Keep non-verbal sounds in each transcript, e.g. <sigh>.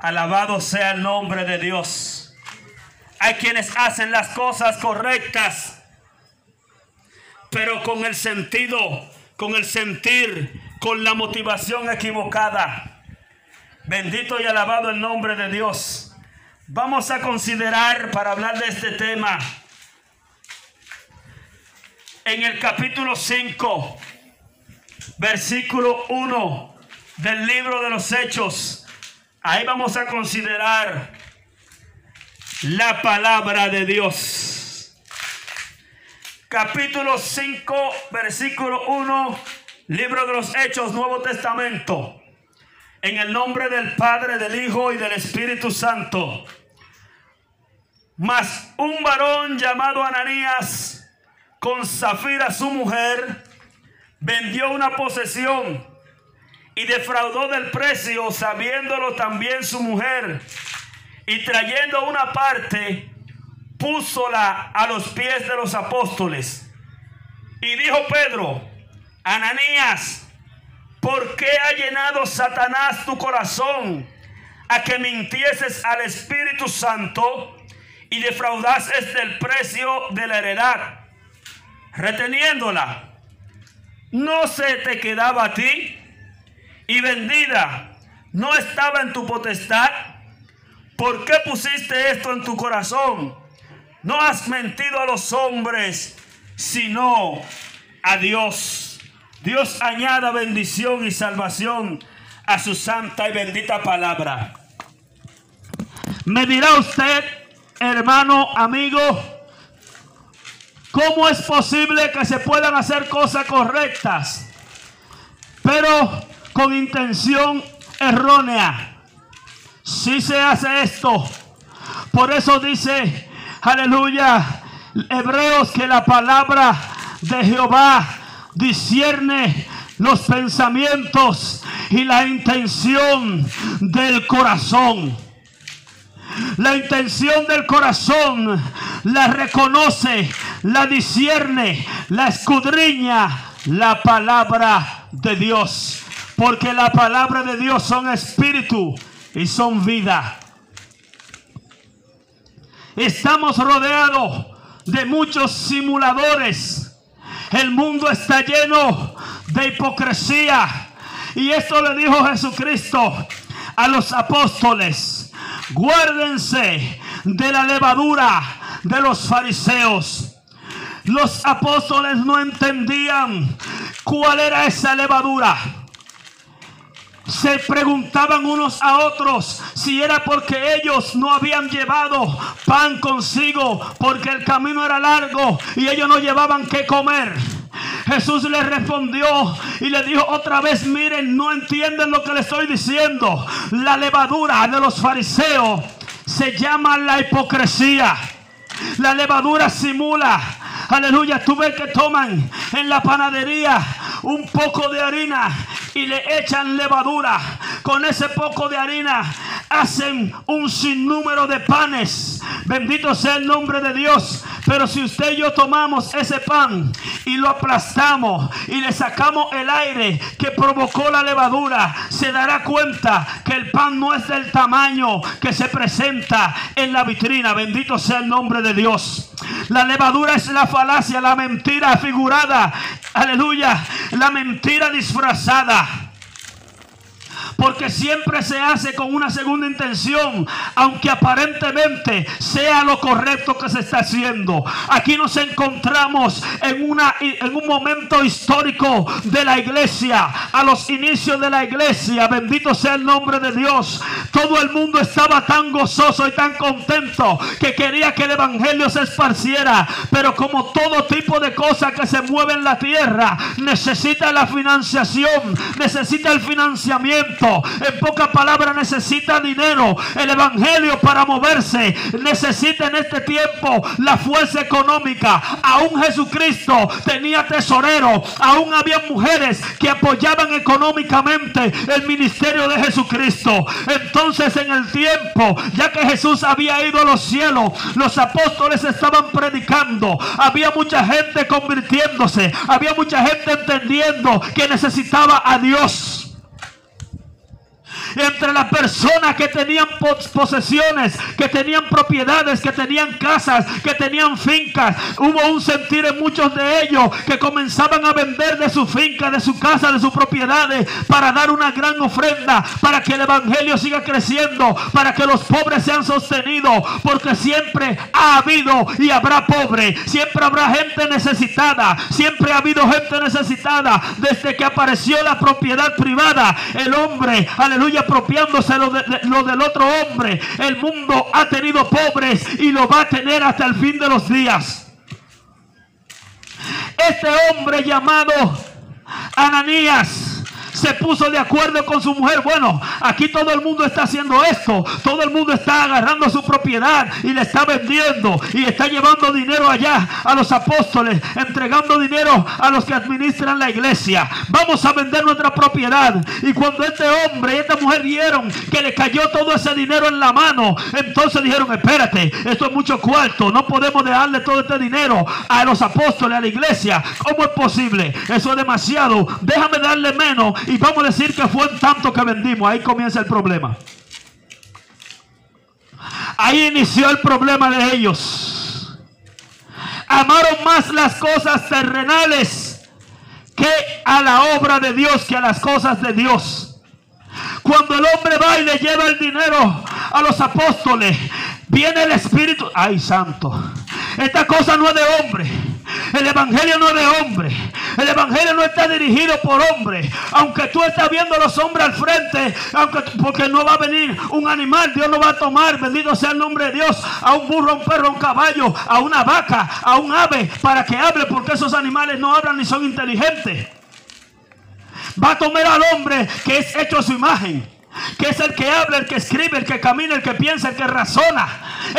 Alabado sea el nombre de Dios. Hay quienes hacen las cosas correctas, pero con el sentido, con el sentir, con la motivación equivocada. Bendito y alabado el nombre de Dios. Vamos a considerar para hablar de este tema en el capítulo 5, versículo 1 del libro de los Hechos. Ahí vamos a considerar la palabra de Dios. Capítulo 5, versículo 1, libro de los Hechos, Nuevo Testamento. En el nombre del Padre, del Hijo y del Espíritu Santo. Mas un varón llamado Ananías, con Zafira su mujer, vendió una posesión y defraudó del precio, sabiéndolo también su mujer, y trayendo una parte, púsola a los pies de los apóstoles. Y dijo Pedro, Ananías, ¿por qué ha llenado Satanás tu corazón a que mintieses al Espíritu Santo y defraudases del precio de la heredad, reteniéndola? ¿No se te quedaba a ti? Y vendida no estaba en tu potestad? ¿Por qué pusiste esto en tu corazón? No has mentido a los hombres, sino a Dios. Dios añada bendición y salvación a su santa y bendita palabra. Me dirá usted, hermano, amigo, ¿cómo es posible que se puedan hacer cosas correctas? Pero con intención errónea. Si se hace esto. Por eso dice, aleluya, Hebreos que la palabra de Jehová discierne los pensamientos y la intención del corazón. La intención del corazón la reconoce, la discierne, la escudriña la palabra de Dios porque la palabra de Dios son espíritu y son vida. Estamos rodeados de muchos simuladores. El mundo está lleno de hipocresía. Y esto le dijo Jesucristo a los apóstoles. Guárdense de la levadura de los fariseos. Los apóstoles no entendían cuál era esa levadura se preguntaban unos a otros si era porque ellos no habían llevado pan consigo, porque el camino era largo y ellos no llevaban que comer. Jesús le respondió y le dijo otra vez, miren, no entienden lo que le estoy diciendo. La levadura de los fariseos se llama la hipocresía. La levadura simula. Aleluya, tú ves que toman en la panadería un poco de harina y le echan levadura. Con ese poco de harina hacen un sinnúmero de panes. Bendito sea el nombre de Dios. Pero si usted y yo tomamos ese pan y lo aplastamos y le sacamos el aire que provocó la levadura, se dará cuenta que el pan no es del tamaño que se presenta en la vitrina. Bendito sea el nombre de Dios. La levadura es la falacia, la mentira figurada. Aleluya. La mentira disfrazada. Porque siempre se hace con una segunda intención, aunque aparentemente sea lo correcto que se está haciendo. Aquí nos encontramos en, una, en un momento histórico de la iglesia, a los inicios de la iglesia, bendito sea el nombre de Dios. Todo el mundo estaba tan gozoso y tan contento que quería que el evangelio se esparciera, pero como todo tipo de cosas que se mueven en la tierra, necesita la financiación, necesita el financiamiento. En pocas palabras, necesita dinero. El evangelio para moverse necesita en este tiempo la fuerza económica. Aún Jesucristo tenía tesorero. Aún había mujeres que apoyaban económicamente el ministerio de Jesucristo. Entonces, en el tiempo, ya que Jesús había ido a los cielos, los apóstoles estaban predicando. Había mucha gente convirtiéndose. Había mucha gente entendiendo que necesitaba a Dios entre las personas que tenían posesiones, que tenían propiedades, que tenían casas, que tenían fincas. Hubo un sentir en muchos de ellos que comenzaban a vender de su finca, de su casa, de sus propiedades, para dar una gran ofrenda, para que el Evangelio siga creciendo, para que los pobres sean sostenidos, porque siempre ha habido y habrá pobre, siempre habrá gente necesitada, siempre ha habido gente necesitada desde que apareció la propiedad privada. El hombre, aleluya apropiándose lo, lo del otro hombre. El mundo ha tenido pobres y lo va a tener hasta el fin de los días. Este hombre llamado Ananías se puso de acuerdo con su mujer. Bueno, aquí todo el mundo está haciendo esto. Todo el mundo está agarrando su propiedad y le está vendiendo y está llevando dinero allá a los apóstoles, entregando dinero a los que administran la iglesia. Vamos a vender nuestra propiedad. Y cuando este hombre y esta mujer vieron que le cayó todo ese dinero en la mano, entonces dijeron, espérate, esto es mucho cuarto, no podemos dejarle todo este dinero a los apóstoles, a la iglesia. ¿Cómo es posible? Eso es demasiado. Déjame darle menos y vamos a decir que fue tanto que vendimos. Ahí comienza el problema. Ahí inició el problema de ellos. Amaron más las cosas terrenales que a la obra de Dios, que a las cosas de Dios. Cuando el hombre va y le lleva el dinero a los apóstoles, viene el Espíritu. Ay, santo. Esta cosa no es de hombre. El evangelio no es de hombre. El evangelio no está dirigido por hombre. Aunque tú estás viendo a los hombres al frente, porque no va a venir un animal, Dios no va a tomar, bendito sea el nombre de Dios, a un burro, a un perro, a un caballo, a una vaca, a un ave, para que hable, porque esos animales no hablan ni son inteligentes. Va a tomar al hombre que es hecho a su imagen que es el que habla, el que escribe, el que camina, el que piensa, el que razona,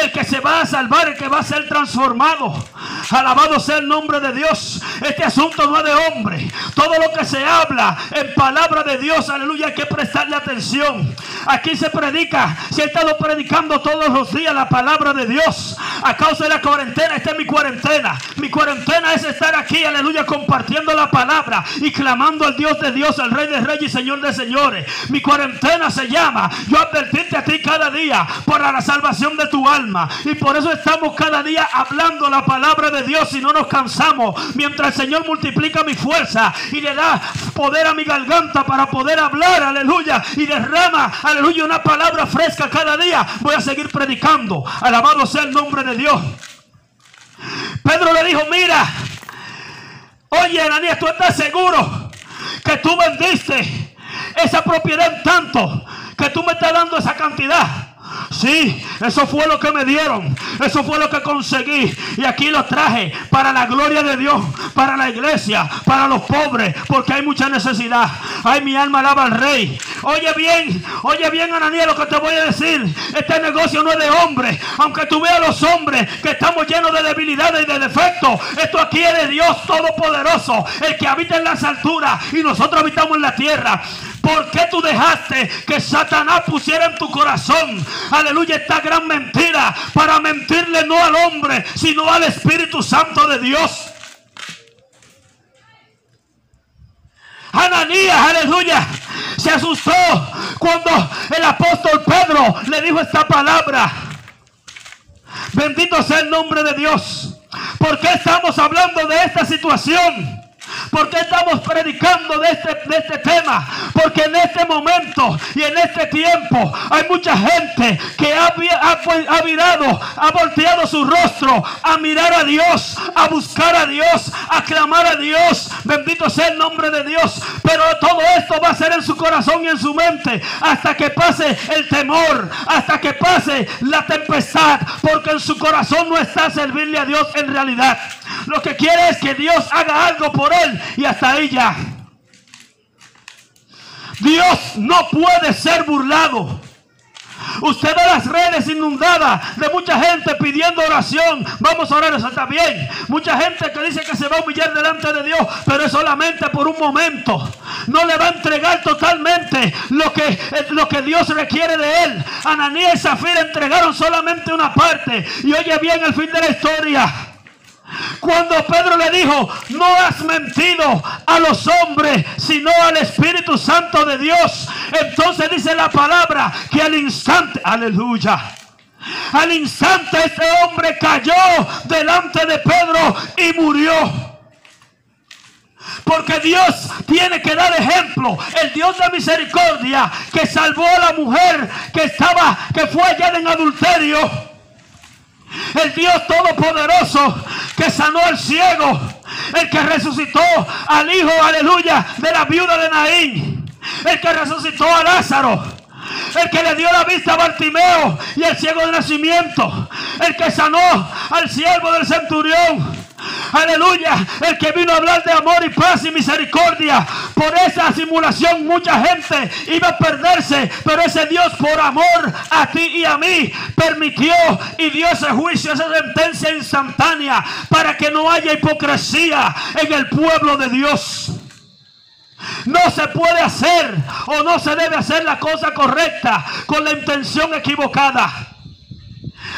el que se va a salvar, el que va a ser transformado. Alabado sea el nombre de Dios. Este asunto no es de hombre. Todo lo que se habla en palabra de Dios, aleluya, hay que prestarle atención. Aquí se predica, se ha estado predicando todos los días la palabra de Dios. A causa de la cuarentena, esta es mi cuarentena. Mi cuarentena es estar aquí, aleluya, compartiendo la palabra y clamando al Dios de Dios, al Rey de Reyes y Señor de Señores. Mi cuarentena se llama yo advertirte a ti cada día para la salvación de tu alma. Y por eso estamos cada día hablando la palabra de Dios y no nos cansamos. Mientras el Señor multiplica mi fuerza y le da poder a mi garganta para poder hablar, aleluya, y derrama, aleluya, una palabra fresca cada día, voy a seguir predicando. Alabado sea el nombre de Dios. Pedro le dijo, mira, oye, Ananías, tú estás seguro que tú vendiste esa propiedad en tanto que tú me estás dando esa cantidad. Sí, eso fue lo que me dieron. Eso fue lo que conseguí. Y aquí lo traje para la gloria de Dios, para la iglesia, para los pobres, porque hay mucha necesidad. Ay, mi alma alaba al rey. Oye bien, oye bien, Ananías, lo que te voy a decir. Este negocio no es de hombre. Aunque tú veas a los hombres que estamos llenos de debilidades y de defectos, esto aquí es de Dios Todopoderoso, el que habita en las alturas y nosotros habitamos en la tierra. ¿Por qué tú dejaste que Satanás pusiera en tu corazón, aleluya, esta gran mentira para mentirle no al hombre, sino al Espíritu Santo de Dios? Ananías, aleluya, se asustó cuando el apóstol Pedro le dijo esta palabra. Bendito sea el nombre de Dios. ¿Por qué estamos hablando de esta situación? ¿Por qué estamos predicando de este, de este tema? Porque en este momento y en este tiempo hay mucha gente que ha, ha, ha ha volteado su rostro a mirar a Dios, a buscar a Dios, a clamar a Dios. Bendito sea el nombre de Dios. Pero todo esto va a ser en su corazón y en su mente hasta que pase el temor, hasta que pase la tempestad, porque en su corazón no está servirle a Dios en realidad. Lo que quiere es que Dios haga algo por él y hasta ahí ya. Dios no puede ser burlado. Usted ve las redes inundadas de mucha gente pidiendo oración. Vamos a orar, eso está bien. Mucha gente que dice que se va a humillar delante de Dios, pero es solamente por un momento. No le va a entregar totalmente lo que, eh, lo que Dios requiere de él. Ananías y Zafira entregaron solamente una parte. Y oye bien el fin de la historia. Cuando Pedro le dijo, no has mentido a los hombres, sino al Espíritu Santo de Dios. Entonces dice la palabra que al instante, aleluya. Al instante este hombre cayó delante de Pedro y murió. Porque Dios tiene que dar ejemplo. El Dios de misericordia que salvó a la mujer que estaba, que fue allá en adulterio el Dios Todopoderoso que sanó al ciego. El que resucitó al hijo, aleluya, de la viuda de Naín. El que resucitó a Lázaro. El que le dio la vista a Bartimeo y el ciego de nacimiento. El que sanó al siervo del centurión. Aleluya. El que vino a hablar de amor y paz y misericordia. Por esa simulación mucha gente iba a perderse. Pero ese Dios por amor a ti y a mí permitió y dio ese juicio, esa sentencia instantánea. Para que no haya hipocresía en el pueblo de Dios. No se puede hacer o no se debe hacer la cosa correcta con la intención equivocada.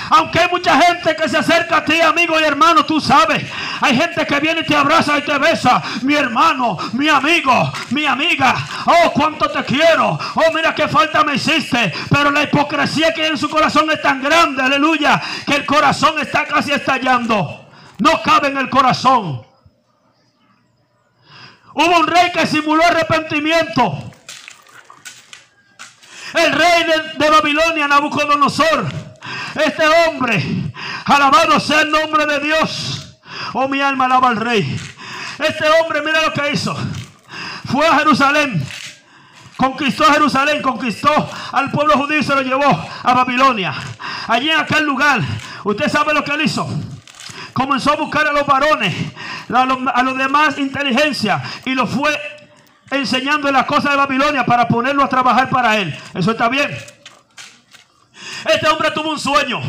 Aunque hay mucha gente que se acerca a ti, amigo y hermano, tú sabes. Hay gente que viene y te abraza y te besa. Mi hermano, mi amigo, mi amiga. Oh, cuánto te quiero. Oh, mira qué falta me hiciste. Pero la hipocresía que hay en su corazón es tan grande, aleluya, que el corazón está casi estallando. No cabe en el corazón. Hubo un rey que simuló arrepentimiento. El rey de, de Babilonia, Nabucodonosor este hombre, alabado sea el nombre de Dios. Oh, mi alma alaba al rey. Este hombre, mira lo que hizo. Fue a Jerusalén. Conquistó Jerusalén, conquistó al pueblo judío y se lo llevó a Babilonia. Allí en aquel lugar, usted sabe lo que él hizo comenzó a buscar a los varones, a los, a demás inteligencia y los fue enseñando en las cosas de Babilonia para ponerlo a trabajar para él. Eso está bien. Este hombre tuvo un sueño.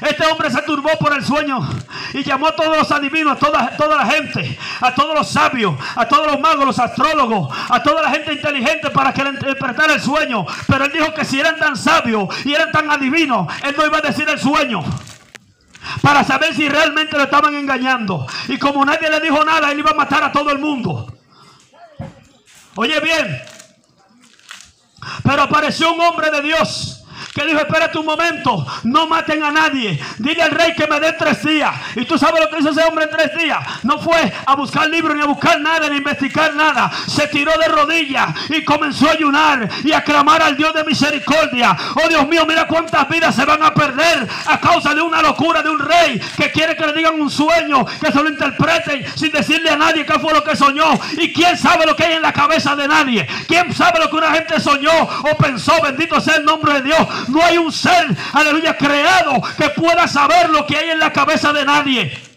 Este hombre se turbó por el sueño y llamó a todos los adivinos, a toda, toda la gente, a todos los sabios, a todos los magos, los astrólogos, a toda la gente inteligente para que le interpretara el sueño. Pero él dijo que si eran tan sabios y eran tan adivinos, él no iba a decir el sueño. Para saber si realmente lo estaban engañando. Y como nadie le dijo nada, él iba a matar a todo el mundo. Oye bien. Pero apareció un hombre de Dios que dijo, espérate un momento, no maten a nadie. Dile al rey que me dé tres días. Y tú sabes lo que hizo ese hombre en tres días. No fue a buscar libros, ni a buscar nada, ni a investigar nada. Se tiró de rodillas y comenzó a ayunar y a clamar al Dios de misericordia. Oh Dios mío, mira cuántas vidas se van a perder a causa de una locura de un rey que quiere que le digan un sueño, que se lo interpreten sin decirle a nadie qué fue lo que soñó. Y quién sabe lo que hay en la cabeza de nadie. Quién sabe lo que una gente soñó o pensó. Bendito sea el nombre de Dios. No hay un ser, aleluya, creado que pueda saber lo que hay en la cabeza de nadie.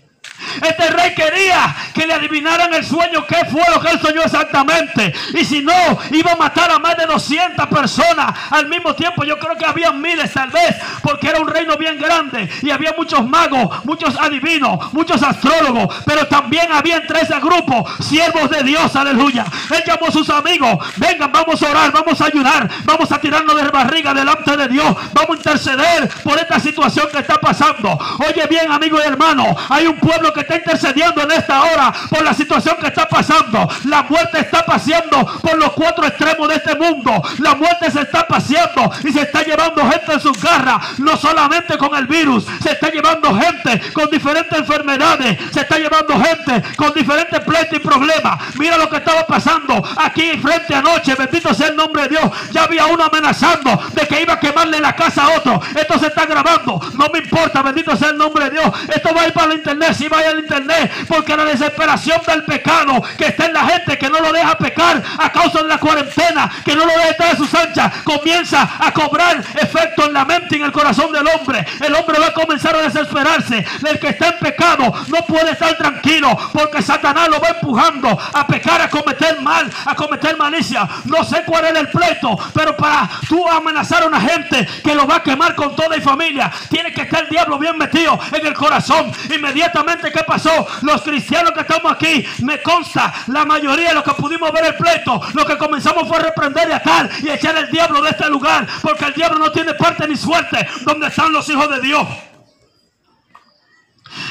Este rey quería que le adivinaran el sueño, qué fue lo que él soñó exactamente. Y si no, iba a matar a más de 200 personas al mismo tiempo. Yo creo que había miles tal vez, porque era un reino bien grande. Y había muchos magos, muchos adivinos, muchos astrólogos. Pero también había entre ese grupo siervos de Dios, aleluya. Él llamó a sus amigos, vengan, vamos a orar, vamos a ayudar, vamos a tirarnos de barriga delante de Dios. Vamos a interceder por esta situación que está pasando. Oye bien, amigo y hermano, hay un pueblo que está intercediendo en esta hora por la situación que está pasando. La muerte está paseando por los cuatro extremos de este mundo. La muerte se está paseando y se está llevando gente en sus garras. No solamente con el virus, se está llevando gente con diferentes enfermedades. Se está llevando gente con diferentes pleitos y problemas. Mira lo que estaba pasando aquí frente anoche. Bendito sea el nombre de Dios. Ya había uno amenazando de que iba a quemarle la casa a otro. Esto se está grabando. No me importa. Bendito sea el nombre de Dios. Esto va a ir para el internet. Si va a internet. Porque la desesperación del pecado que está en la gente que no lo deja pecar a causa de la cuarentena. Que no lo deja estar de sus anchas. Comienza a cobrar efecto en la mente y en el corazón del hombre. El hombre va a comenzar a desesperarse. El que está en pecado no puede estar tranquilo. Porque Satanás lo va empujando a pecar, a cometer mal, a cometer malicia. No sé cuál es el pleito. Pero para tú amenazar a una gente que lo va a quemar con toda y familia. Tiene que estar el diablo bien metido en el corazón. Inmediatamente, ¿qué pasó? Los cristianos que estamos aquí, me consta, la mayoría de los que pudimos ver el pleito, lo que comenzamos fue reprender y atar y echar el diablo de este lugar. Porque el diablo no tiene parte ni suerte donde están los hijos de Dios.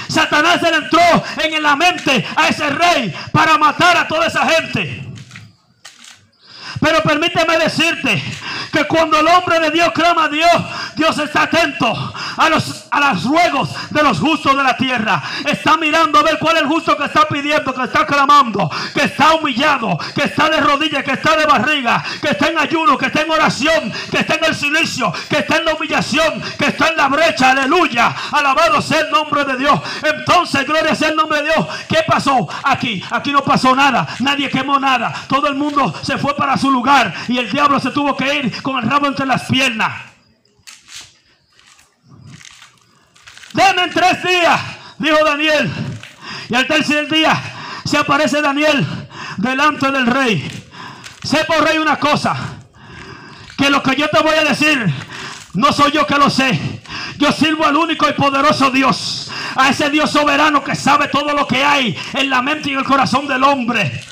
Satanás se entró en la mente a ese rey para matar a toda esa gente. Pero permíteme decirte que cuando el hombre de Dios clama a Dios, Dios está atento a los, a los ruegos de los justos de la tierra. Está mirando a ver cuál es el justo que está pidiendo, que está clamando, que está humillado, que está de rodillas, que está de barriga, que está en ayuno, que está en oración, que está en el silencio, que está en la humillación, que está en la brecha. Aleluya. Alabado sea el nombre de Dios. Entonces, gloria sea el nombre de Dios. ¿Qué pasó aquí? Aquí no pasó nada. Nadie quemó nada. Todo el mundo se fue para su lugar y el diablo se tuvo que ir con el rabo entre las piernas. Denme tres días, dijo Daniel. Y al tercer día se aparece Daniel delante del rey. Por rey una cosa, que lo que yo te voy a decir, no soy yo que lo sé. Yo sirvo al único y poderoso Dios, a ese Dios soberano que sabe todo lo que hay en la mente y en el corazón del hombre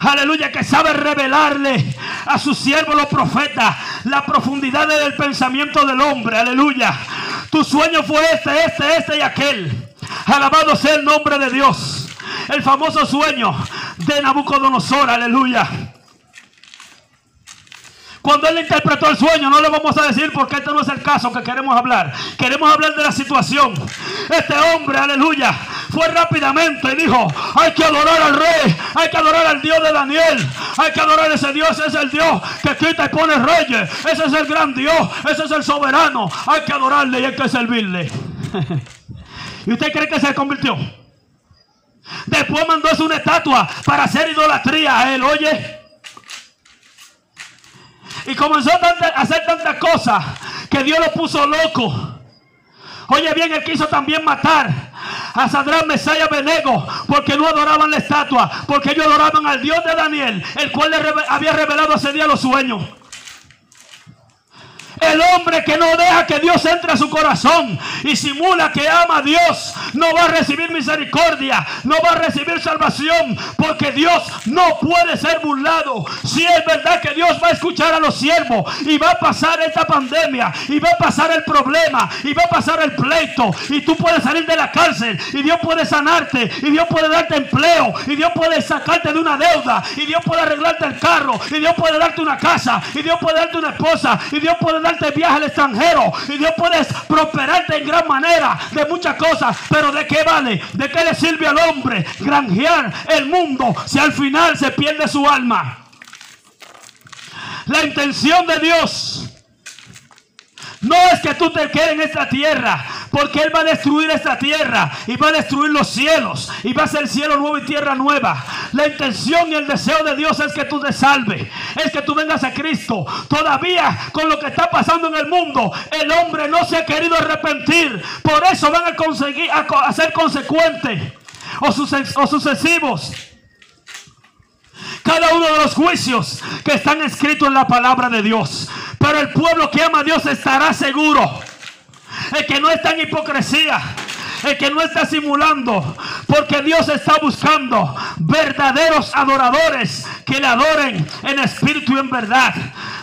aleluya, que sabe revelarle a su siervo los profetas la profundidad del pensamiento del hombre, aleluya. Tu sueño fue este, este, este y aquel. Alabado sea el nombre de Dios. El famoso sueño de Nabucodonosor, aleluya. Cuando él interpretó el sueño, no le vamos a decir porque este no es el caso que queremos hablar. Queremos hablar de la situación. Este hombre, aleluya, fue rápidamente y dijo, hay que adorar al rey, hay que adorar al Dios de Daniel, hay que adorar a ese Dios, ese es el Dios que quita y pone reyes, ese es el gran Dios, ese es el soberano, hay que adorarle y hay que servirle. <laughs> ¿Y usted cree que se convirtió? Después mandó una estatua para hacer idolatría a él, oye. Y comenzó a hacer tantas cosas que Dios lo puso loco. Oye bien, él quiso también matar a Sadrán, Mesaya, Benego, porque no adoraban la estatua, porque ellos adoraban al Dios de Daniel, el cual le había revelado ese día los sueños. El hombre que no deja que Dios entre a su corazón y simula que ama a Dios, no va a recibir misericordia, no va a recibir salvación, porque Dios no puede ser burlado. Si es verdad que Dios va a escuchar a los siervos y va a pasar esta pandemia, y va a pasar el problema, y va a pasar el pleito, y tú puedes salir de la cárcel, y Dios puede sanarte, y Dios puede darte empleo, y Dios puede sacarte de una deuda, y Dios puede arreglarte el carro, y Dios puede darte una casa, y Dios puede darte una esposa, y Dios puede darte viaje al extranjero y Dios puede prosperarte en gran manera de muchas cosas, pero ¿de qué vale? ¿De qué le sirve al hombre granjear el mundo si al final se pierde su alma? La intención de Dios no es que tú te quedes en esta tierra, porque Él va a destruir esta tierra y va a destruir los cielos y va a ser cielo nuevo y tierra nueva. La intención y el deseo de Dios es que tú te salves, es que tú vengas a Cristo. Todavía con lo que está pasando en el mundo, el hombre no se ha querido arrepentir. Por eso van a conseguir a, ser consecuentes o, o sucesivos cada uno de los juicios que están escritos en la palabra de Dios. Pero el pueblo que ama a Dios estará seguro. El que no está en hipocresía. El que no está simulando. Porque Dios está buscando verdaderos adoradores que le adoren en espíritu y en verdad.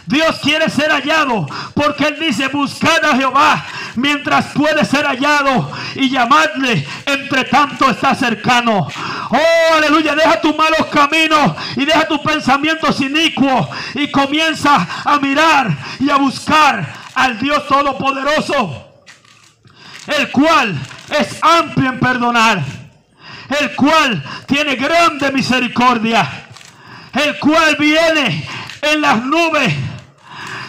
Dios quiere ser hallado porque Él dice, buscad a Jehová mientras puede ser hallado y llamarle entre tanto está cercano. Oh, aleluya, deja tus malos caminos y deja tus pensamientos inicuos y comienza a mirar y a buscar al Dios Todopoderoso, el cual es amplio en perdonar, el cual tiene grande misericordia, el cual viene en las nubes,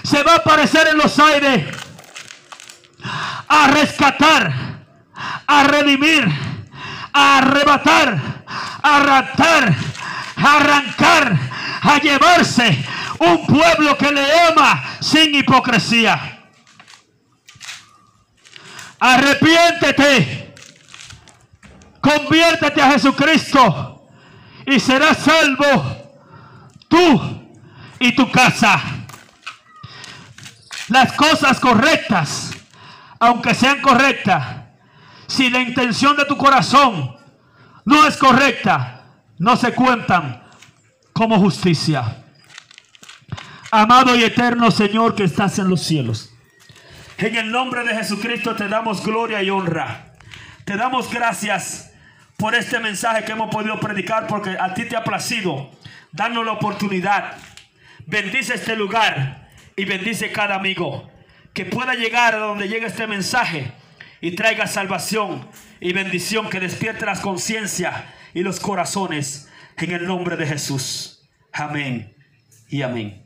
se va a aparecer en los aires a rescatar, a redimir, a arrebatar, a raptar, a arrancar, a llevarse un pueblo que le ama sin hipocresía. Arrepiéntete, conviértete a Jesucristo y serás salvo tú y tu casa. Las cosas correctas, aunque sean correctas, si la intención de tu corazón no es correcta, no se cuentan como justicia. Amado y eterno Señor que estás en los cielos. En el nombre de Jesucristo te damos gloria y honra. Te damos gracias por este mensaje que hemos podido predicar porque a ti te ha placido darnos la oportunidad. Bendice este lugar y bendice cada amigo que pueda llegar a donde llegue este mensaje y traiga salvación y bendición que despierte las conciencias y los corazones en el nombre de Jesús. Amén y amén.